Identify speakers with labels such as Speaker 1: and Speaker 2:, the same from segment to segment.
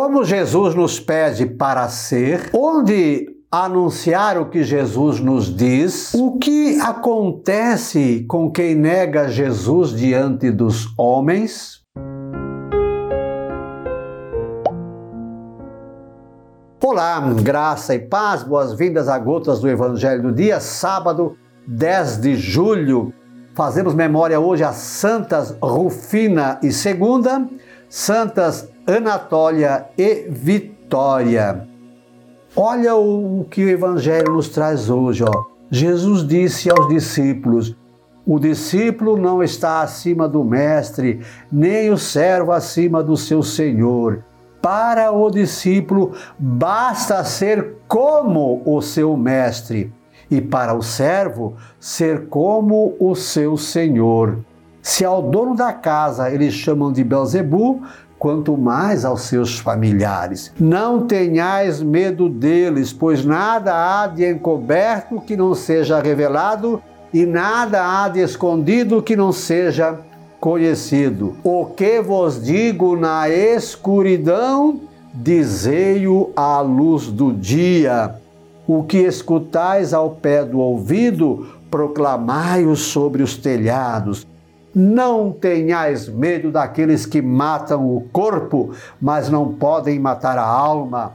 Speaker 1: Como Jesus nos pede para ser, onde anunciar o que Jesus nos diz, o que acontece com quem nega Jesus diante dos homens? Olá, graça e paz, boas-vindas a Gotas do Evangelho do Dia, sábado 10 de julho. Fazemos memória hoje a Santas Rufina e Segunda, Santas Anatólia e Vitória. Olha o que o Evangelho nos traz hoje. Ó. Jesus disse aos discípulos: O discípulo não está acima do mestre, nem o servo acima do seu senhor. Para o discípulo basta ser como o seu mestre, e para o servo ser como o seu senhor. Se ao dono da casa eles chamam de Belzebu, quanto mais aos seus familiares. Não tenhais medo deles, pois nada há de encoberto que não seja revelado, e nada há de escondido que não seja conhecido. O que vos digo na escuridão, dizei-o à luz do dia. O que escutais ao pé do ouvido, proclamai-o sobre os telhados. Não tenhais medo daqueles que matam o corpo, mas não podem matar a alma.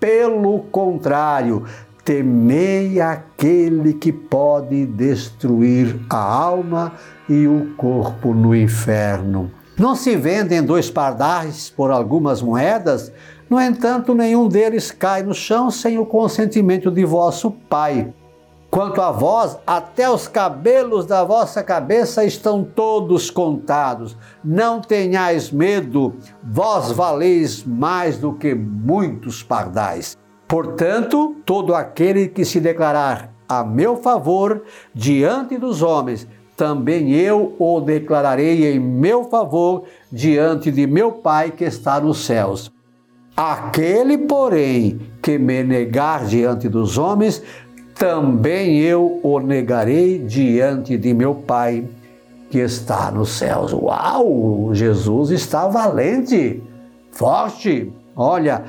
Speaker 1: Pelo contrário, temei aquele que pode destruir a alma e o corpo no inferno. Não se vendem dois pardais por algumas moedas? No entanto, nenhum deles cai no chão sem o consentimento de vosso Pai. Quanto a vós, até os cabelos da vossa cabeça estão todos contados. Não tenhais medo, vós valeis mais do que muitos pardais. Portanto, todo aquele que se declarar a meu favor diante dos homens, também eu o declararei em meu favor diante de meu Pai que está nos céus. Aquele, porém, que me negar diante dos homens, também eu o negarei diante de meu Pai que está nos céus. Uau! Jesus está valente, forte. Olha,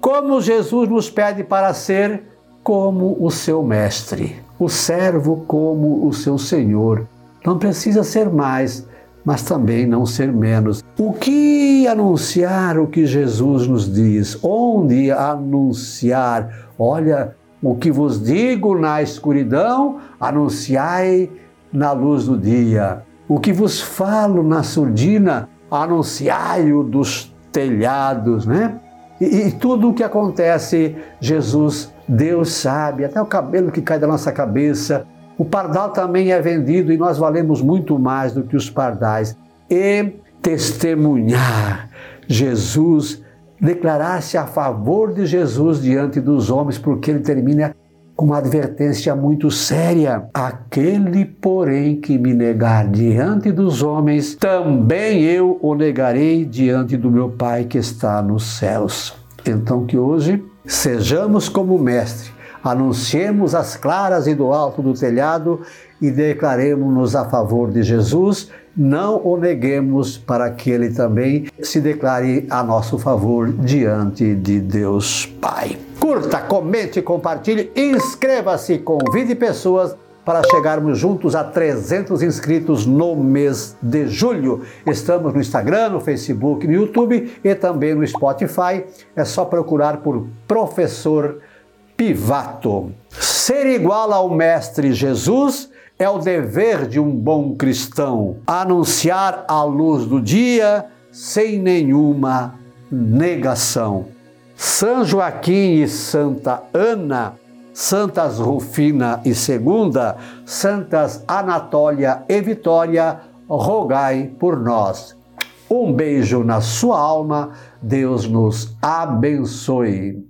Speaker 1: como Jesus nos pede para ser como o seu mestre, o servo como o seu senhor. Não precisa ser mais, mas também não ser menos. O que anunciar o que Jesus nos diz? Onde anunciar? Olha, o que vos digo na escuridão, anunciai na luz do dia. O que vos falo na surdina, anunciai-o dos telhados, né? E, e, tudo o que acontece, Jesus, Deus sabe, até o cabelo que cai da nossa cabeça. O pardal também é vendido e nós valemos muito mais do que os pardais. E testemunhar Jesus declarar-se a favor de Jesus diante dos homens, porque ele termina com uma advertência muito séria. Aquele, porém, que me negar diante dos homens, também eu o negarei diante do meu Pai que está nos céus. Então, que hoje sejamos como mestre, anunciemos as claras e do alto do telhado e declaremos-nos a favor de Jesus não o neguemos para que ele também se declare a nosso favor diante de Deus Pai. Curta, comente, compartilhe, inscreva-se, convide pessoas para chegarmos juntos a 300 inscritos no mês de julho. Estamos no Instagram, no Facebook, no YouTube e também no Spotify. É só procurar por Professor Pivato. Ser igual ao Mestre Jesus é o dever de um bom cristão anunciar a luz do dia sem nenhuma negação. São Joaquim e Santa Ana, Santas Rufina e Segunda, Santas Anatólia e Vitória, rogai por nós. Um beijo na sua alma, Deus nos abençoe.